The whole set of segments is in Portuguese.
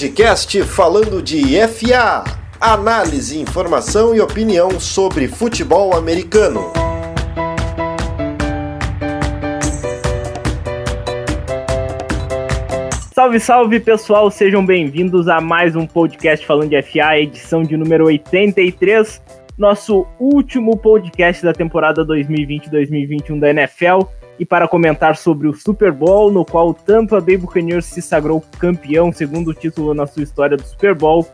podcast falando de FA. Análise, informação e opinião sobre futebol americano. Salve, salve pessoal, sejam bem-vindos a mais um podcast falando de FA, edição de número 83, nosso último podcast da temporada 2020-2021 da NFL e para comentar sobre o Super Bowl, no qual o Tampa Bay Buccaneers se sagrou campeão, segundo título na sua história do Super Bowl.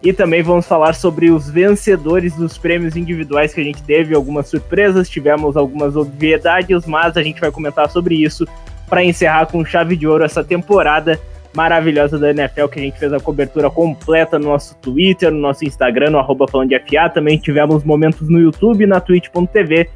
E também vamos falar sobre os vencedores dos prêmios individuais que a gente teve, algumas surpresas, tivemos algumas obviedades, mas a gente vai comentar sobre isso para encerrar com chave de ouro essa temporada maravilhosa da NFL, que a gente fez a cobertura completa no nosso Twitter, no nosso Instagram, no arroba falando de FA. Também tivemos momentos no YouTube, na twitch.tv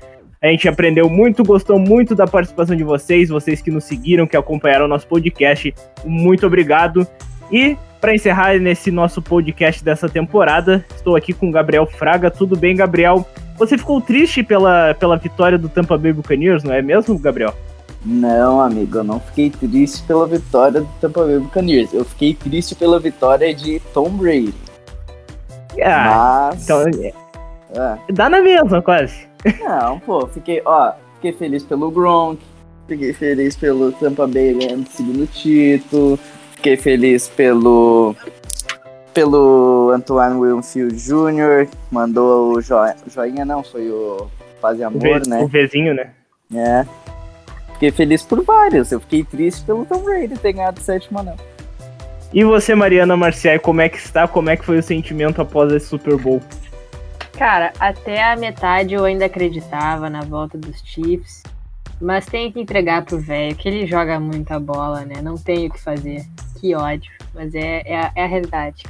a gente aprendeu muito, gostou muito da participação de vocês, vocês que nos seguiram, que acompanharam o nosso podcast. Muito obrigado. E para encerrar nesse nosso podcast dessa temporada, estou aqui com o Gabriel Fraga. Tudo bem, Gabriel? Você ficou triste pela, pela vitória do Tampa Bay Buccaneers, não é mesmo, Gabriel? Não, amigo, eu não fiquei triste pela vitória do Tampa Bay Buccaneers. Eu fiquei triste pela vitória de Tom Brady. Ah, Mas... então, é. é. dá na mesma, quase. Não, pô, fiquei, ó, fiquei feliz pelo Gronk, fiquei feliz pelo Tampa Bay ganhando o segundo título, fiquei feliz pelo pelo Antoine Wilfield Jr., mandou o joinha, joinha não, foi o Paz e Amor, o v, né? O Vzinho, né? É. Fiquei feliz por vários, eu fiquei triste pelo Tom Brady ter ganhado o sétimo anel. E você, Mariana Marciai, como é que está? Como é que foi o sentimento após esse Super Bowl? Cara, até a metade eu ainda acreditava na volta dos Chiefs. Mas tem que entregar pro velho, que ele joga muita bola, né? Não tem o que fazer. Que ódio. Mas é, é, a, é a realidade.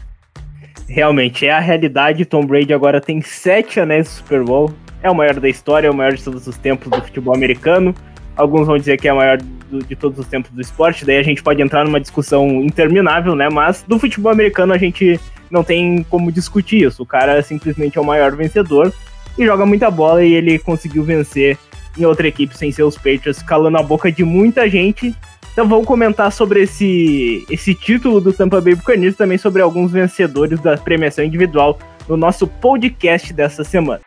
Realmente, é a realidade. Tom Brady agora tem sete anéis do Super Bowl. É o maior da história, é o maior de todos os tempos do futebol americano. Alguns vão dizer que é o maior do, de todos os tempos do esporte. Daí a gente pode entrar numa discussão interminável, né? Mas do futebol americano a gente não tem como discutir isso. O cara simplesmente é o maior vencedor e joga muita bola e ele conseguiu vencer em outra equipe sem ser os Patriots, calando a boca de muita gente. Então vamos comentar sobre esse, esse título do Tampa Bay Buccaneers, também sobre alguns vencedores da premiação individual no nosso podcast dessa semana.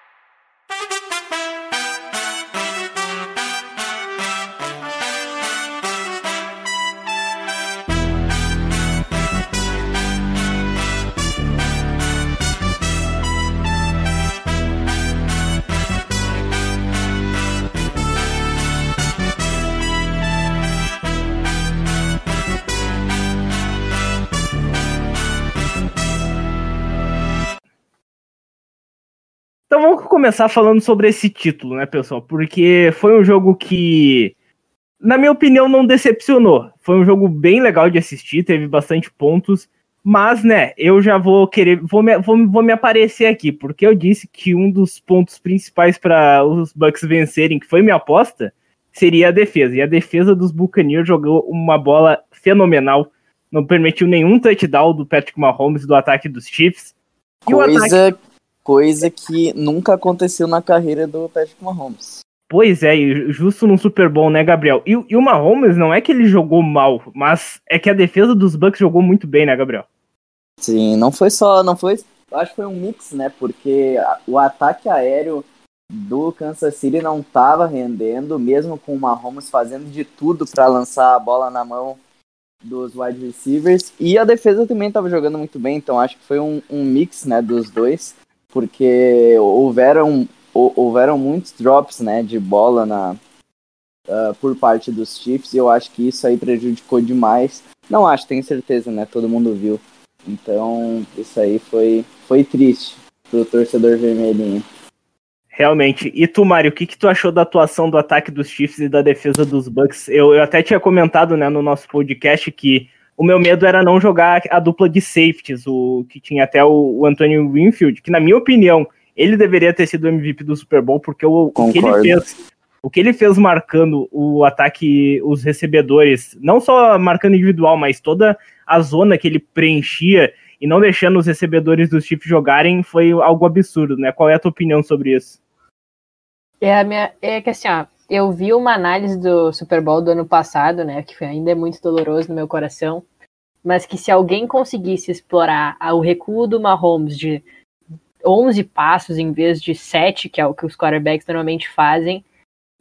Começar falando sobre esse título, né, pessoal? Porque foi um jogo que, na minha opinião, não decepcionou. Foi um jogo bem legal de assistir, teve bastante pontos. Mas, né, eu já vou querer, vou me, vou, vou me aparecer aqui, porque eu disse que um dos pontos principais para os Bucks vencerem, que foi minha aposta, seria a defesa. E a defesa dos Buccaneers jogou uma bola fenomenal, não permitiu nenhum touchdown do Patrick Mahomes do ataque dos Chiefs. Coisa ataque coisa que nunca aconteceu na carreira do Patrick Mahomes. Pois é, justo num Super Bowl, né, Gabriel? E, e, o Mahomes não é que ele jogou mal, mas é que a defesa dos Bucks jogou muito bem, né, Gabriel? Sim, não foi só, não foi, acho que foi um mix, né, porque o ataque aéreo do Kansas City não estava rendendo, mesmo com o Mahomes fazendo de tudo para lançar a bola na mão dos wide receivers, e a defesa também estava jogando muito bem, então acho que foi um, um mix, né, dos dois porque houveram, houveram muitos drops né, de bola na, uh, por parte dos Chiefs e eu acho que isso aí prejudicou demais. Não acho, tenho certeza, né? Todo mundo viu. Então, isso aí foi, foi triste pro torcedor vermelhinho. Realmente. E tu, Mário, o que, que tu achou da atuação do ataque dos Chiefs e da defesa dos Bucks? Eu, eu até tinha comentado né, no nosso podcast que o meu medo era não jogar a dupla de safeties, o que tinha até o, o Antonio Winfield, que na minha opinião, ele deveria ter sido o MVP do Super Bowl, porque o, o que ele fez, o que ele fez marcando o ataque, os recebedores, não só marcando individual, mas toda a zona que ele preenchia e não deixando os recebedores dos Chiefs jogarem, foi algo absurdo, né? Qual é a tua opinião sobre isso? É, a minha, é que assim, ó, eu vi uma análise do Super Bowl do ano passado, né? Que ainda é muito doloroso no meu coração. mas que se alguém conseguisse explorar o recuo do Mahomes de 11 passos em vez de 7, que é o que os quarterbacks normalmente fazem,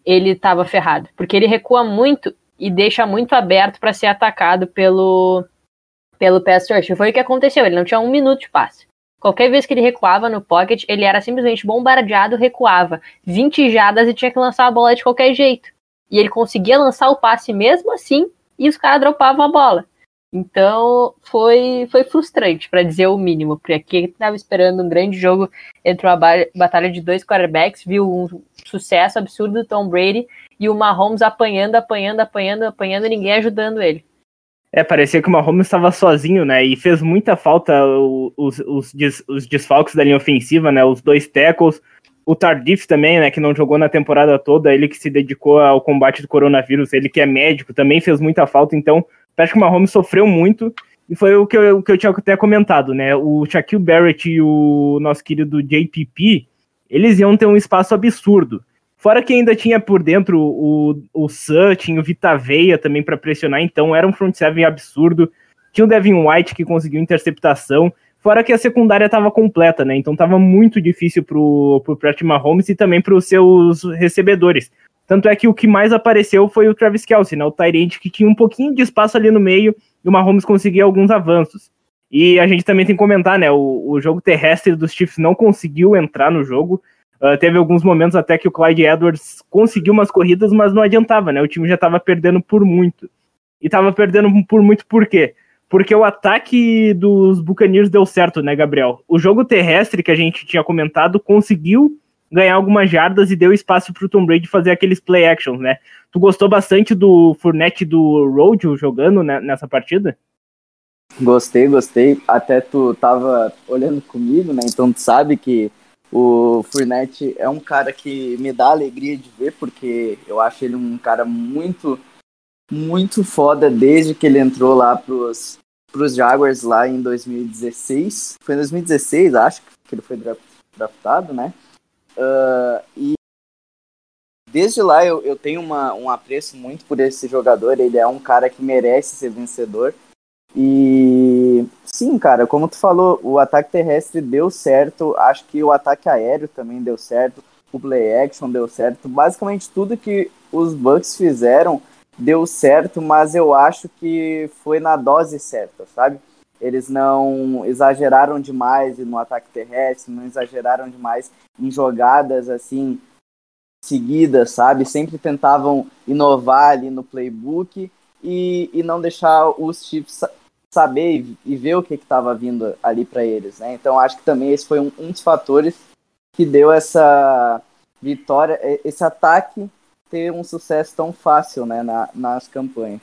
ele estava ferrado. Porque ele recua muito e deixa muito aberto para ser atacado pelo, pelo pass rush. Foi o que aconteceu, ele não tinha um minuto de passe. Qualquer vez que ele recuava no pocket, ele era simplesmente bombardeado, recuava 20 jadas e tinha que lançar a bola de qualquer jeito. E ele conseguia lançar o passe mesmo assim, e os caras dropavam a bola. Então foi, foi frustrante, para dizer o mínimo, porque aqui estava esperando um grande jogo entre uma batalha de dois quarterbacks, viu um sucesso absurdo do Tom Brady e o Mahomes apanhando, apanhando, apanhando, apanhando e ninguém ajudando ele. É, parecia que o Mahomes estava sozinho, né? E fez muita falta os, os, os desfalques da linha ofensiva, né? Os dois tackles, o Tardif também, né? Que não jogou na temporada toda, ele que se dedicou ao combate do coronavírus, ele que é médico, também fez muita falta. Então, Parece que o Mahomes sofreu muito, e foi o que eu, o que eu tinha até comentado, né? O Shaquille Barrett e o nosso querido JPP, eles iam ter um espaço absurdo. Fora que ainda tinha por dentro o, o Sun, tinha o Vita Veia também para pressionar, então era um front seven absurdo. Tinha o Devin White que conseguiu interceptação. Fora que a secundária estava completa, né? Então estava muito difícil pro, pro Patrick Mahomes e também para os seus recebedores. Tanto é que o que mais apareceu foi o Travis Kelsey, né? O Tyrant que tinha um pouquinho de espaço ali no meio e o Mahomes conseguia alguns avanços. E a gente também tem que comentar, né? O, o jogo terrestre dos Chiefs não conseguiu entrar no jogo. Uh, teve alguns momentos até que o Clyde Edwards conseguiu umas corridas, mas não adiantava, né? O time já estava perdendo por muito. E estava perdendo por muito por quê? Porque o ataque dos Buccaneers deu certo, né, Gabriel? O jogo terrestre que a gente tinha comentado conseguiu ganhar algumas jardas e deu espaço para o Tom Brady fazer aqueles play actions, né? Tu gostou bastante do Fournette do Rojo jogando né, nessa partida? Gostei, gostei. Até tu tava olhando comigo, né? Então tu sabe que o Fournette é um cara que me dá alegria de ver, porque eu acho ele um cara muito, muito foda desde que ele entrou lá pros, pros Jaguars lá em 2016. Foi em 2016, acho que ele foi draftado, né? Uh, e desde lá eu, eu tenho uma, um apreço muito por esse jogador. Ele é um cara que merece ser vencedor. E sim, cara, como tu falou, o ataque terrestre deu certo. Acho que o ataque aéreo também deu certo. O play action deu certo. Basicamente tudo que os Bucks fizeram deu certo, mas eu acho que foi na dose certa, sabe? Eles não exageraram demais no ataque terrestre, não exageraram demais em jogadas assim seguidas, sabe? Sempre tentavam inovar ali no playbook e, e não deixar os Chiefs saber e, ver o que estava vindo ali para eles, né? Então acho que também esse foi um, um dos fatores que deu essa vitória, esse ataque ter um sucesso tão fácil, né, na, nas campanhas.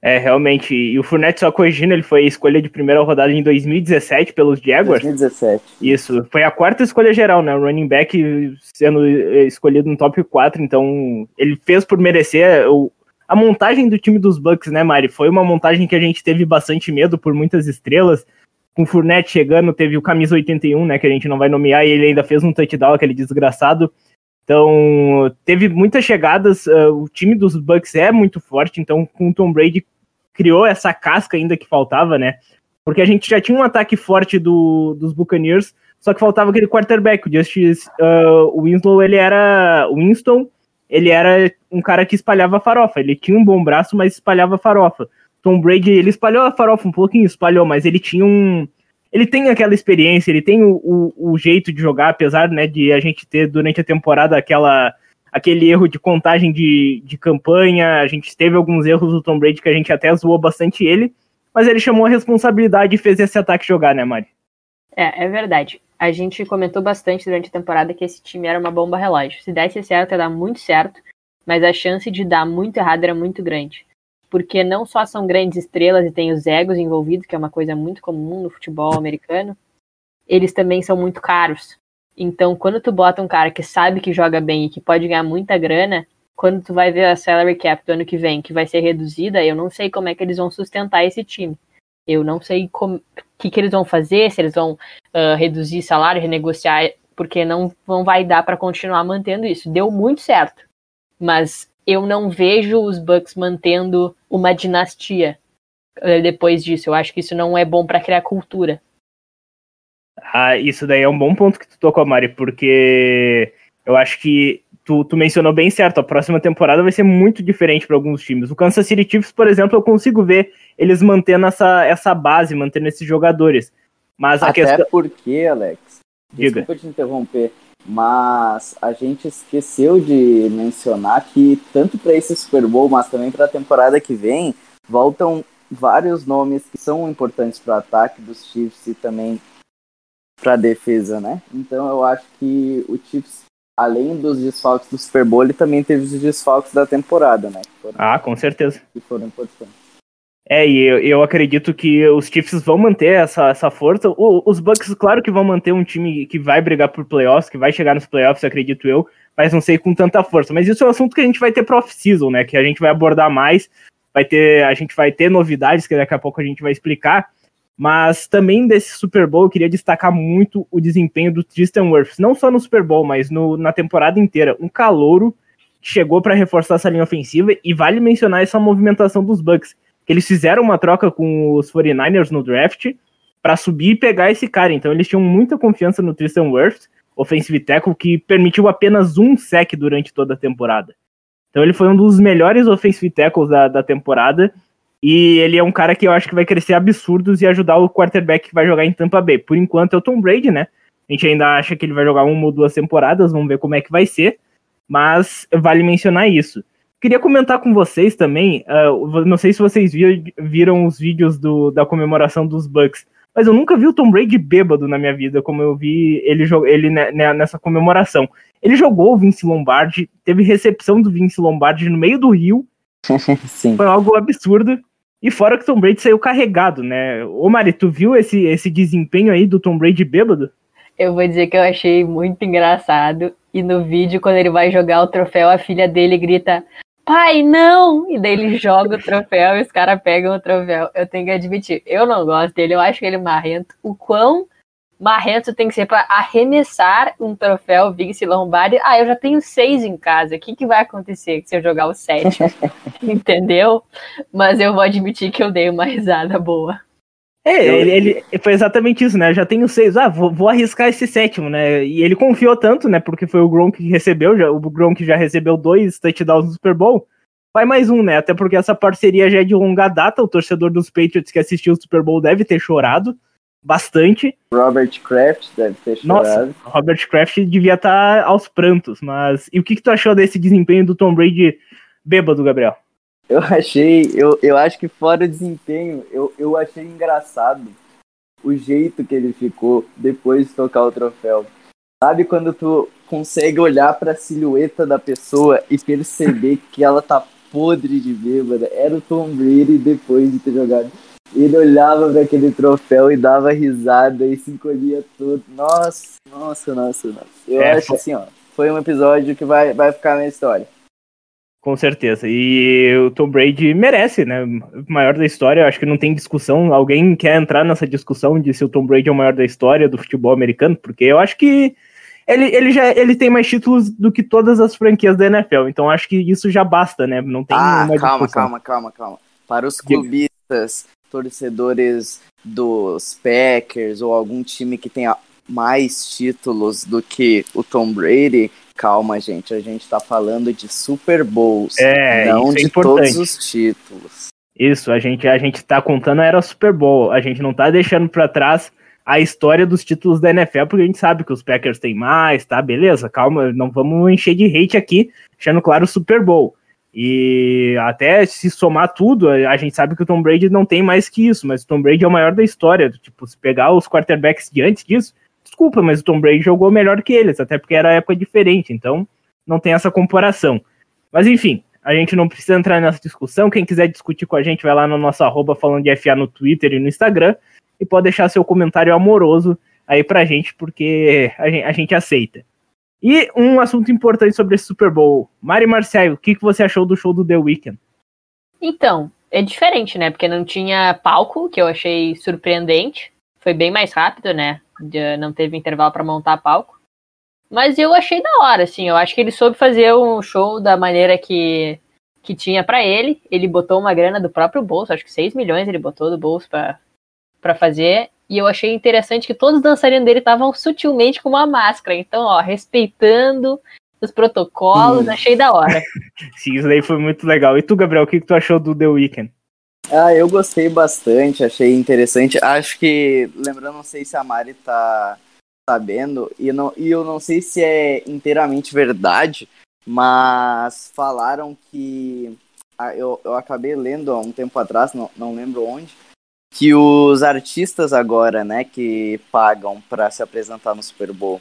É, realmente. E o Fournette, só corrigindo, ele foi escolha de primeira rodada em 2017 pelos Jaguars. 2017. Isso. Foi a quarta escolha geral, né? O running back sendo escolhido no top 4. Então, ele fez por merecer. O, a montagem do time dos Bucks, né, Mari? Foi uma montagem que a gente teve bastante medo por muitas estrelas. Com o Fournette chegando, teve o camisa 81, né? Que a gente não vai nomear, e ele ainda fez um touchdown, aquele desgraçado. Então, teve muitas chegadas. Uh, o time dos Bucks é muito forte. Então, com o Tom Brady criou essa casca ainda que faltava, né? Porque a gente já tinha um ataque forte do, dos Buccaneers, só que faltava aquele quarterback. O Justice uh, Winslow, ele era. Winston, ele era um cara que espalhava farofa. Ele tinha um bom braço, mas espalhava farofa. Tom Brady, ele espalhou a farofa um pouquinho, espalhou, mas ele tinha um. Ele tem aquela experiência, ele tem o, o, o jeito de jogar, apesar né, de a gente ter durante a temporada aquela aquele erro de contagem de, de campanha, a gente teve alguns erros do Tom Brady que a gente até zoou bastante ele, mas ele chamou a responsabilidade e fez esse ataque jogar, né, Mari? É, é verdade. A gente comentou bastante durante a temporada que esse time era uma bomba relógio. Se desse certo, ia dar muito certo, mas a chance de dar muito errado era muito grande. Porque não só são grandes estrelas e tem os egos envolvidos, que é uma coisa muito comum no futebol americano, eles também são muito caros. Então, quando tu bota um cara que sabe que joga bem e que pode ganhar muita grana, quando tu vai ver a salary cap do ano que vem, que vai ser reduzida, eu não sei como é que eles vão sustentar esse time. Eu não sei o que, que eles vão fazer, se eles vão uh, reduzir salário, renegociar, porque não, não vai dar para continuar mantendo isso. Deu muito certo, mas eu não vejo os Bucks mantendo uma dinastia. eh, depois disso. Eu acho que isso não é bom para criar cultura. Ah, isso daí é um bom ponto que tu tocou, Mari, porque eu acho que tu, tu mencionou bem certo, a próxima temporada vai ser muito diferente para alguns times. O Kansas City Chiefs, por exemplo, eu consigo ver eles mantendo essa, essa base, mantendo esses jogadores. Mas a Até questão. porque, Alex, Diga. desculpa te interromper, mas a gente esqueceu de mencionar que tanto para esse Super Bowl, mas também para a temporada que vem, voltam vários nomes que são importantes para o ataque dos Chiefs e também para a defesa, né? Então eu acho que o Chiefs, além dos desfalques do Super Bowl, ele também teve os desfalques da temporada, né? Foram, Ah, com certeza. que foram importantes. É, e eu, eu acredito que os Chiefs vão manter essa, essa força. O- os Bucks, claro que vão manter um time que vai brigar por playoffs, que vai chegar nos playoffs, acredito eu, mas não sei com tanta força. Mas isso é um assunto que a gente vai ter pro off-season, né? Que a gente vai abordar mais, vai ter, a gente vai ter novidades que daqui a pouco a gente vai explicar. Mas também desse Super Bowl eu queria destacar muito o desempenho do Tristan Wirfs, não só no Super Bowl, mas no, na temporada inteira. Um calouro que chegou para reforçar essa linha ofensiva e vale mencionar essa movimentação dos Bucks que eles fizeram uma troca com os 49ers no draft para subir e pegar esse cara. Então eles tinham muita confiança no Tristan Wirfs, offensive tackle, que permitiu apenas um sec durante toda a temporada. Então ele foi um dos melhores offensive tackles da, da temporada e ele é um cara que eu acho que vai crescer absurdos e ajudar o quarterback que vai jogar em Tampa Bay. Por enquanto é o Tom Brady, né? A gente ainda acha que ele vai jogar uma ou duas temporadas, vamos ver como é que vai ser, mas vale mencionar isso. Queria comentar com vocês também, uh, não sei se vocês vi, viram os vídeos do, da comemoração dos Bucks, mas eu nunca vi o Tom Brady bêbado na minha vida, como eu vi ele, ele nessa comemoração. Ele jogou o Vince Lombardi, teve recepção do Vince Lombardi no meio do rio, Sim. foi algo absurdo. E fora que o Tom Brady saiu carregado, né? Ô Mari, tu viu esse, esse desempenho aí do Tom Brady bêbado? Eu vou dizer que eu achei muito engraçado. E no vídeo, quando ele vai jogar o troféu, a filha dele grita: Pai, não! E daí ele joga o troféu e os caras pegam o troféu. Eu tenho que admitir, eu não gosto dele, eu acho ele marrento. O quão marrento tem que ser para arremessar um troféu Vince Lombardi? Ah, eu já tenho seis em casa, o que, que vai acontecer se eu jogar o sétimo? Entendeu? Mas eu vou admitir que eu dei uma risada boa. É, ele, ele, foi exatamente isso, né? Eu já tenho seis, ah, vou, vou, arriscar esse sétimo, né? E ele confiou tanto, né? Porque foi o Gronk que recebeu, já, o Gronk já recebeu dois touchdowns no Super Bowl. Vai mais um, né? Até porque essa parceria já é de longa data. O torcedor dos Patriots que assistiu o Super Bowl deve ter chorado bastante. Robert Kraft deve ter chorado. Nossa, Robert Kraft devia estar aos prantos, mas. E o que, que tu achou desse desempenho do Tom Brady bêbado, Gabriel? Eu achei, eu, eu acho que fora o desempenho, eu, eu achei engraçado o jeito que ele ficou depois de tocar o troféu. Sabe quando tu consegue olhar para a silhueta da pessoa e perceber que ela tá podre de bêbada? Era o Tom Brady depois de ter jogado. Ele olhava para aquele troféu e dava risada e se encolhia todo. Nossa, nossa, nossa, nossa. Eu é, acho assim, ó, foi um episódio que vai, vai ficar na história. Com certeza. E o Tom Brady merece, né? O maior da história. Eu acho que não tem discussão. Alguém quer entrar nessa discussão de se o Tom Brady é o maior da história do futebol americano? Porque eu acho que ele, ele já ele tem mais títulos do que todas as franquias da NFL. Então acho que isso já basta, né? Não tem ah, calma, calma, calma, calma. Para os clubistas, torcedores dos Packers ou algum time que tenha mais títulos do que o Tom Brady, calma, gente. A gente tá falando de Super Bowls, é, não é de importante. todos os títulos. Isso, a gente, a gente tá contando era Super Bowl. A gente não tá deixando para trás a história dos títulos da NFL, porque a gente sabe que os Packers têm mais, tá? Beleza, calma, não vamos encher de hate aqui, deixando claro o Super Bowl. E até se somar tudo, a gente sabe que o Tom Brady não tem mais que isso, mas o Tom Brady é o maior da história. Tipo, se pegar os quarterbacks de antes disso, desculpa, mas o Tom Brady jogou melhor que eles, até porque era época diferente, então não tem essa comparação. Mas enfim, a gente não precisa entrar nessa discussão. Quem quiser discutir com a gente, vai lá no nosso arroba falando de FA no Twitter e no Instagram e pode deixar seu comentário amoroso aí pra gente, porque a gente, a gente aceita. E um assunto importante sobre esse Super Bowl. Mari Marcelo, o que, que você achou do show do The Weeknd? Então, é diferente, né? Porque não tinha palco, que eu achei surpreendente. Foi bem mais rápido, né? Não teve intervalo para montar palco. Mas eu achei da hora, assim. Eu acho que ele soube fazer um show da maneira que que tinha para ele. Ele botou uma grana do próprio bolso, acho que 6 milhões ele botou do bolso para fazer. E eu achei interessante que todos os dançarinos dele estavam sutilmente com uma máscara. Então, ó, respeitando os protocolos, hum. achei da hora. Sim, isso daí foi muito legal. E tu, Gabriel, o que, que tu achou do The Weeknd? Ah, eu gostei bastante, achei interessante. Acho que, lembrando, não sei se a Mari tá sabendo, e, não, e eu não sei se é inteiramente verdade, mas falaram que. Ah, eu, eu acabei lendo há um tempo atrás, não, não lembro onde, que os artistas agora, né, que pagam para se apresentar no Super Bowl.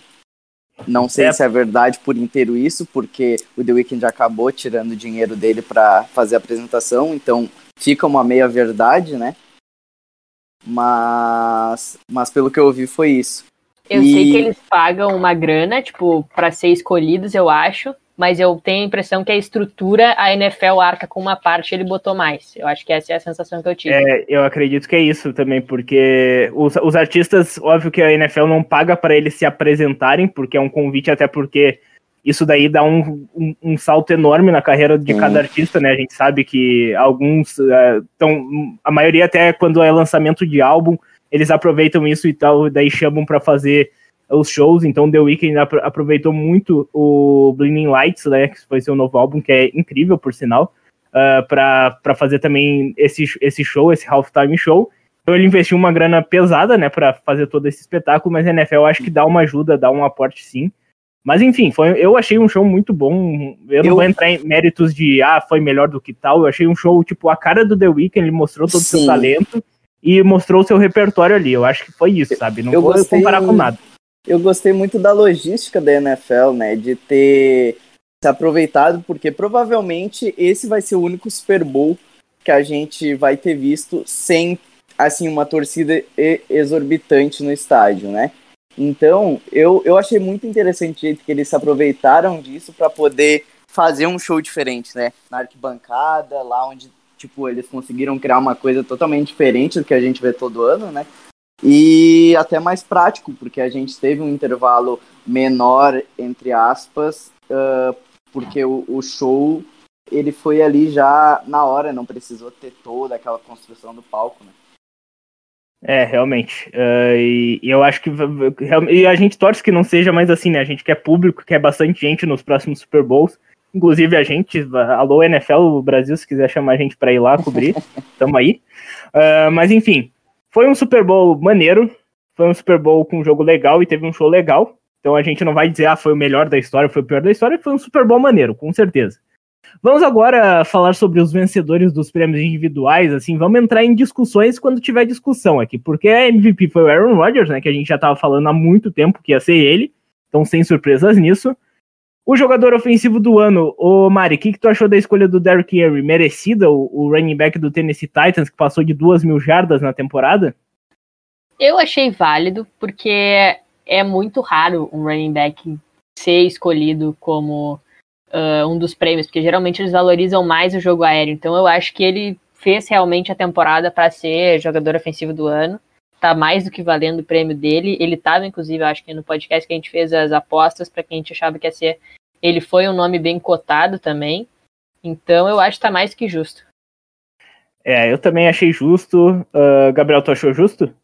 Não sei é. se é verdade por inteiro isso, porque o The Weeknd acabou tirando o dinheiro dele para fazer a apresentação, então fica uma meia verdade, né? Mas, mas pelo que eu ouvi foi isso. Eu e... sei que eles pagam uma grana, tipo, para ser escolhidos, eu acho, mas eu tenho a impressão que a estrutura, a NFL arca com uma parte, ele botou mais. Eu acho que essa é a sensação que eu tive. É, eu acredito que é isso também, porque os, os artistas, óbvio que a NFL não paga para eles se apresentarem, porque é um convite, até porque isso daí dá um, um, um salto enorme na carreira de cada artista, né? A gente sabe que alguns estão. É, a maioria, até quando é lançamento de álbum, eles aproveitam isso e tal, daí chamam para fazer os shows. Então, The Weeknd aproveitou muito o Blinding Lights, né? Que foi seu novo álbum, que é incrível, por sinal, uh, para fazer também esse, esse show, esse halftime show. Então ele investiu uma grana pesada, né, para fazer todo esse espetáculo, mas a NFL acho que dá uma ajuda, dá um aporte sim. Mas enfim, foi, eu achei um show muito bom. Eu, eu, não vou entrar em méritos de ah, foi melhor do que tal. Eu achei um show, tipo, a cara do The Weeknd, ele mostrou todo o seu talento e mostrou o seu repertório ali. Eu acho que foi isso, sabe? Não eu vou gostei, comparar com nada. Eu gostei muito da logística da NFL, né? De ter se aproveitado, porque provavelmente esse vai ser o único Super Bowl que a gente vai ter visto sem, assim, uma torcida exorbitante no estádio, né? Então, eu, eu achei muito interessante o jeito que eles se aproveitaram disso para poder fazer um show diferente, né? Na arquibancada, lá onde, tipo, eles conseguiram criar uma coisa totalmente diferente do que a gente vê todo ano, né? E até mais prático, porque a gente teve um intervalo menor, entre aspas, uh, porque o, o show ele foi ali já na hora, não precisou ter toda aquela construção do palco, né? É, realmente. Uh, e, e, eu acho que. E a gente torce que não seja mais assim, né? A gente quer público, quer bastante gente nos próximos Super Bowls. Inclusive a gente, alô NFL Brasil, se quiser chamar a gente para ir lá cobrir, tamo aí. Uh, mas enfim, foi um Super Bowl maneiro, foi um Super Bowl com um jogo legal e teve um show legal. Então a gente não vai dizer, ah, foi o melhor da história, foi o pior da história, foi um Super Bowl maneiro, com certeza. Vamos agora falar sobre os vencedores dos prêmios individuais, assim, vamos entrar em discussões quando tiver discussão aqui, porque a MVP foi o Aaron Rodgers, né, que a gente já estava falando há muito tempo que ia ser ele, então sem surpresas nisso. O jogador ofensivo do ano, o Mari, o que, que tu achou da escolha do Derrick Henry? Merecida, o, o running back do Tennessee Titans, que passou de duas mil jardas na temporada? Eu achei válido, porque é muito raro um running back ser escolhido como uh, um dos prêmios, porque geralmente eles valorizam mais o jogo aéreo. Então eu acho que ele fez realmente a temporada para ser jogador ofensivo do ano. Tá mais do que valendo o prêmio dele. Ele estava, inclusive, acho que no podcast que a gente fez as apostas para quem a gente achava que ia ser. Ele foi um nome bem cotado também. Então eu acho que tá mais que justo. É, eu também achei justo. Uh, Gabriel, tu achou justo?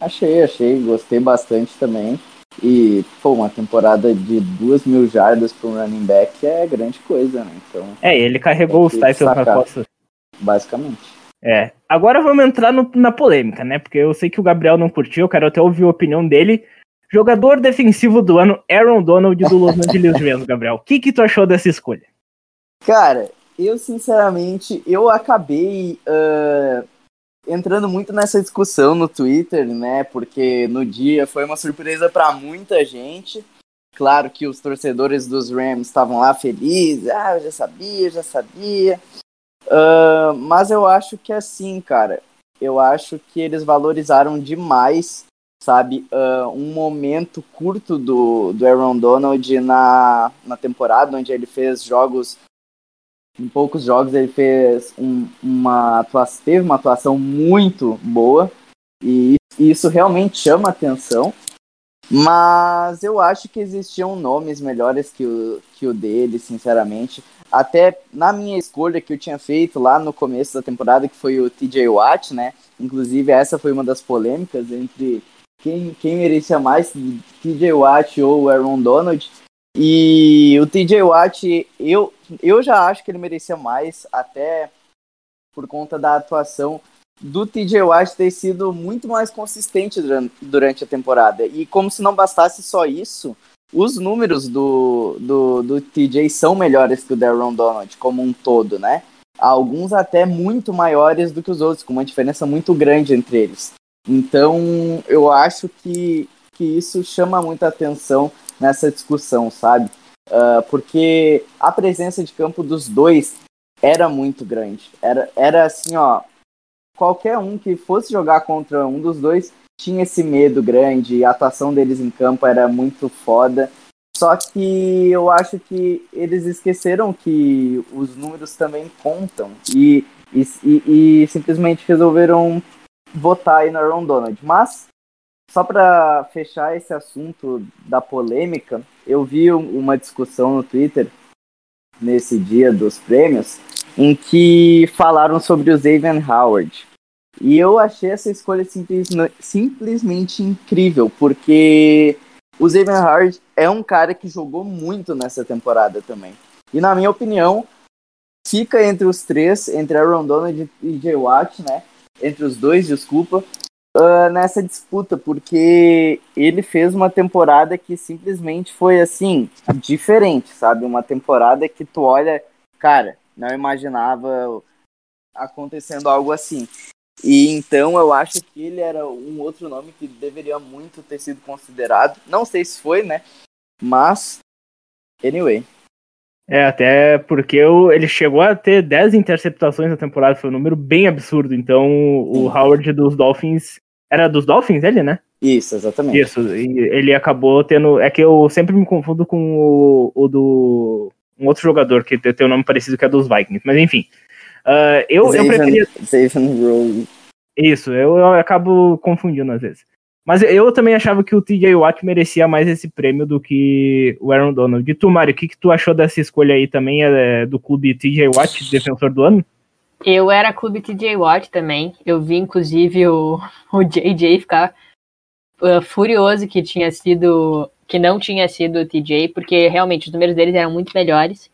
Achei, achei. Gostei bastante também. E, pô, uma temporada de duas mil jardas para um running back é grande coisa, né? Então, é, ele carregou os Titans na costa. Basicamente. É. Agora vamos entrar no, na polêmica, né? Porque eu sei que o Gabriel não curtiu, eu quero até ouvir a opinião dele. Jogador defensivo do ano, Aaron Donald do Los Angeles Rams, Gabriel. O que, que tu achou dessa escolha? Cara, eu sinceramente, eu acabei uh, entrando muito nessa discussão no Twitter, né? Porque no dia foi uma surpresa para muita gente. Claro que os torcedores dos Rams estavam lá felizes, ah, eu já sabia, já sabia. Uh, mas eu acho que é assim, cara. Eu acho que eles valorizaram demais, sabe, uh, um momento curto do, do Aaron Donald na, na temporada, onde ele fez jogos em poucos jogos ele fez um, uma atuação, teve uma atuação muito boa e isso realmente chama atenção. Mas eu acho que existiam nomes melhores que o, que o dele, sinceramente. Até na minha escolha que eu tinha feito lá no começo da temporada, que foi o TJ Watt, né? Inclusive, essa foi uma das polêmicas entre quem, quem merecia mais, TJ Watt ou Aaron Donald. E o TJ Watt, eu, eu já acho que ele merecia mais, até por conta da atuação do TJ Watt ter sido muito mais consistente durante a temporada. E como se não bastasse só isso, os números do, do, do TJ são melhores que o Darren Donald, como um todo, né? Alguns até muito maiores do que os outros, com uma diferença muito grande entre eles. Então, eu acho que, que isso chama muita atenção nessa discussão, sabe? Uh, porque a presença de campo dos dois era muito grande. Era, era assim, ó. Qualquer um que fosse jogar contra um dos dois tinha esse medo grande, a atuação deles em campo era muito foda. Só que eu acho que eles esqueceram que os números também contam e, e, e, simplesmente resolveram votar aí no Aaron Donald. Mas, só para fechar esse assunto da polêmica, eu vi uma discussão no Twitter nesse dia dos prêmios em que falaram sobre o Xavier Howard. E eu achei essa escolha simples, simplesmente incrível, porque o Xavier Howard é um cara que jogou muito nessa temporada também. E na minha opinião, fica entre os três, entre Aaron Donald e Jay Watt, né? Entre os dois, desculpa, uh, nessa disputa, porque ele fez uma temporada que simplesmente foi assim, diferente, sabe? Uma temporada que tu olha, cara, não imaginava acontecendo algo assim. E então eu acho que ele era um outro nome que deveria muito ter sido considerado. Não sei se foi, né? Mas, anyway. É, até porque ele chegou a ter 10 interceptações na temporada, foi um número bem absurdo. Então, o Howard dos Dolphins. Era dos Dolphins ele, né? Isso, exatamente. Isso, ele acabou tendo. É que eu sempre me confundo com o, o do. Um outro jogador que tem um nome parecido que é dos Vikings, mas enfim. Uh, eu, eu preferia. Isso, eu, eu acabo confundindo às vezes. Mas eu também achava que o TJ Watt merecia mais esse prêmio do que o Aaron Donald. E tu, Mário, o que, que tu achou dessa escolha aí também é, do clube TJ Watt, defensor do ano? Eu era clube TJ Watt também. Eu vi, inclusive, o, o JJ ficar uh, furioso que tinha sido. que não tinha sido o TJ, porque realmente os números deles eram muito melhores.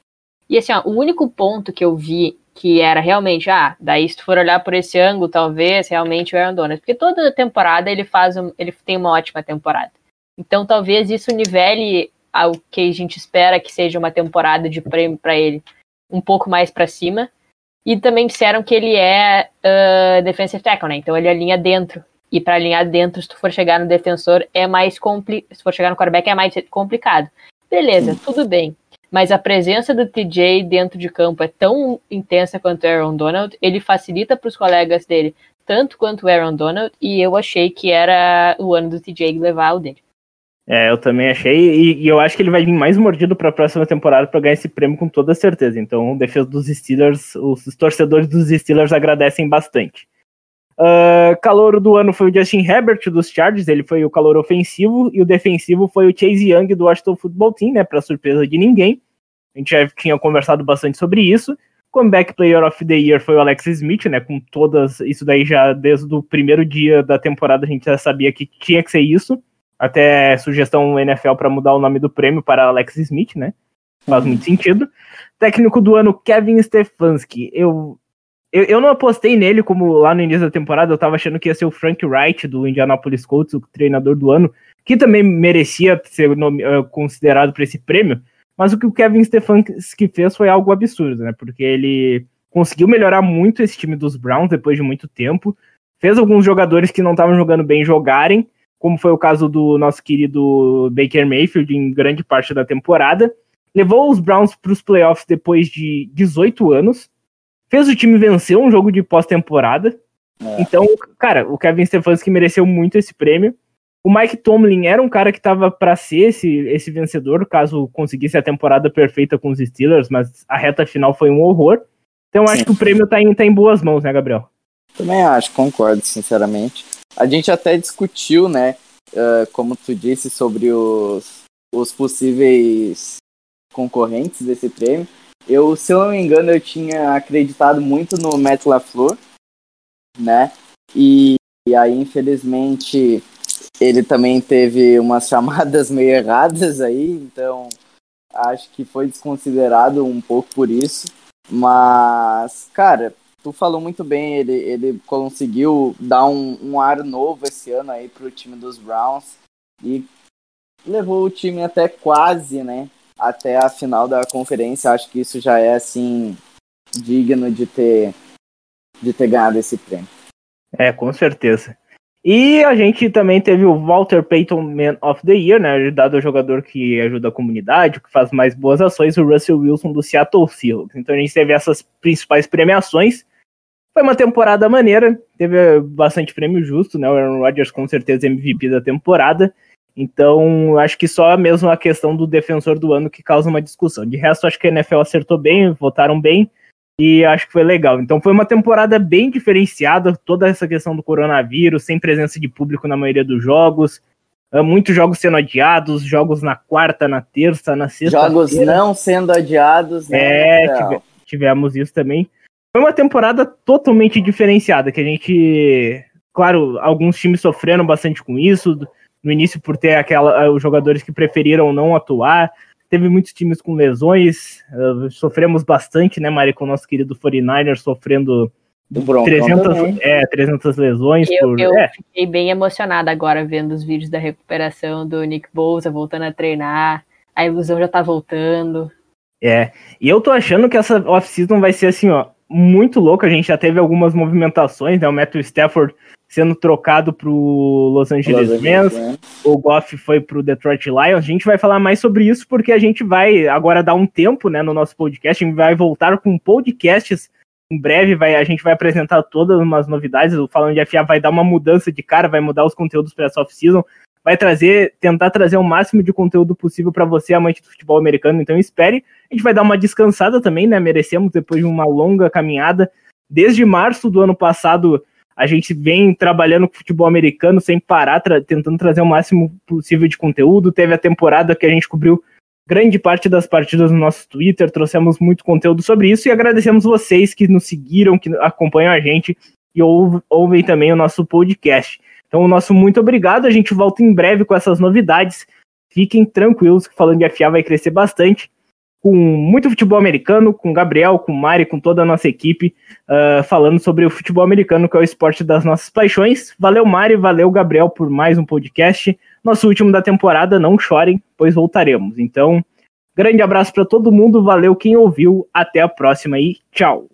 E assim, ó, o único ponto que eu vi que era realmente, ah, daí se tu for olhar por esse ângulo, talvez realmente o Aaron Donald, porque toda temporada ele faz, um, ele tem uma ótima temporada. Então talvez isso nivele ao que a gente espera que seja uma temporada de prêmio para ele um pouco mais para cima. E também disseram que ele é uh, defensive tackle, né? Então ele alinha dentro. E para alinhar dentro, se tu for chegar no defensor, é mais complicado. Se for chegar no quarterback, é mais complicado. Beleza, tudo bem mas a presença do TJ dentro de campo é tão intensa quanto o Aaron Donald, ele facilita para os colegas dele tanto quanto o Aaron Donald, e eu achei que era o ano do TJ levar o dele. É, eu também achei, e, e eu acho que ele vai vir mais mordido para a próxima temporada para ganhar esse prêmio com toda certeza. Então, defesa dos Steelers, os torcedores dos Steelers agradecem bastante. Uh, calor do ano foi o Justin Herbert dos Chargers, ele foi o calor ofensivo, e o defensivo foi o Chase Young do Washington Football Team, né, para surpresa de ninguém. A gente já tinha conversado bastante sobre isso. Comeback Player of the Year foi o Alex Smith, né, com todas, isso daí já desde o primeiro dia da temporada a gente já sabia que tinha que ser isso. Até sugestão NFL para mudar o nome do prêmio para Alex Smith, né? Faz muito sentido. Técnico do ano, Kevin Stefanski. Eu eu, eu não apostei nele como lá no início da temporada, eu tava achando que ia ser o Frank Wright do Indianapolis Colts, o treinador do ano, que também merecia ser nome, uh, considerado para esse prêmio, mas o que o Kevin Stefanski fez foi algo absurdo, né? Porque ele conseguiu melhorar muito esse time dos Browns depois de muito tempo, fez alguns jogadores que não estavam jogando bem jogarem, como foi o caso do nosso querido Baker Mayfield em grande parte da temporada, levou os Browns para os playoffs depois de 18 anos, fez o time vencer um jogo de pós-temporada. É. Então, cara, o Kevin Stefanski mereceu muito esse prêmio. O Mike Tomlin era um cara que estava para ser esse, esse vencedor, caso conseguisse a temporada perfeita com os Steelers, mas a reta final foi um horror. Então, acho que o prêmio está em, tá em boas mãos, né, Gabriel? Também acho, concordo, sinceramente. A gente até discutiu, né, uh, como tu disse, sobre os, os possíveis concorrentes desse prêmio. Eu, se eu não me engano, eu tinha acreditado muito no Matt LaFleur, né? E, e aí, infelizmente, ele também teve umas chamadas meio erradas aí, então acho que foi desconsiderado um pouco por isso. Mas, cara, tu falou muito bem, ele, ele conseguiu dar um, um ar novo esse ano aí pro time dos Browns e levou o time até quase, né? Até a final da conferência. Acho que isso já é assim digno de ter de ter ganhado esse prêmio. É, com certeza. E a gente também teve o Walter Payton Man of the Year, né? Dado ao jogador que ajuda a comunidade, que faz mais boas ações, o Russell Wilson do Seattle Seahawks. Então a gente teve essas principais premiações. Foi uma temporada maneira, teve bastante prêmio justo, né? O Aaron Rodgers com certeza MVP da temporada. Então, acho que só mesmo a questão do defensor do ano que causa uma discussão. De resto, acho que a NFL acertou bem, votaram bem e acho que foi legal. Então, foi uma temporada bem diferenciada, toda essa questão do coronavírus, sem presença de público na maioria dos jogos, ah, muitos jogos sendo adiados, jogos na quarta, na terça, na sexta. Jogos não sendo adiados, né? É, tive, tivemos isso também. Foi uma temporada totalmente diferenciada, que a gente. Claro, alguns times sofreram bastante com isso, no início por ter aquela, eh, os jogadores que preferiram não atuar. Teve muitos times com lesões, uh, sofremos bastante, né, Mari, com o nosso querido 49ers sofrendo 300, é, 300 lesões. Eu, por, eu é. fiquei bem emocionada agora vendo os vídeos da recuperação do Nick Bosa voltando a treinar. A ilusão já tá voltando. É, e eu tô achando que essa off-season vai ser assim, ó, muito louca. A gente já teve algumas movimentações, né? O Matthew Stafford sendo trocado para o Los Angeles Rams, né? o Goff foi para o Detroit Lions. A gente vai falar mais sobre isso porque a gente vai agora dar um tempo, né, no nosso podcast. A gente vai voltar com podcasts em breve. Vai, a gente vai apresentar todas umas novidades. O Falando de FA vai dar uma mudança de cara, vai mudar os conteúdos para essa off-season. Vai trazer, tentar trazer o máximo de conteúdo possível para você, amante do futebol americano. Então espere. A gente vai dar uma descansada também, né? Merecemos depois de uma longa caminhada. Desde março do ano passado, a gente vem trabalhando com futebol americano sem parar, tra tentando trazer o máximo possível de conteúdo. Teve a temporada que a gente cobriu grande parte das partidas no nosso Twitter, trouxemos muito conteúdo sobre isso e agradecemos vocês que nos seguiram, que acompanham a gente e ouvem também o nosso podcast. Então, o nosso muito obrigado. A gente volta em breve com essas novidades. Fiquem tranquilos que falando de FA vai crescer bastante com muito futebol americano, com Gabriel, com Mari, com toda a nossa equipe, uh, falando sobre o futebol americano, que é o esporte das nossas paixões. Valeu, Mari, valeu, Gabriel, por mais um podcast. Nosso último da temporada, não chorem, pois voltaremos. Então, grande abraço para todo mundo, valeu quem ouviu, até a próxima e tchau.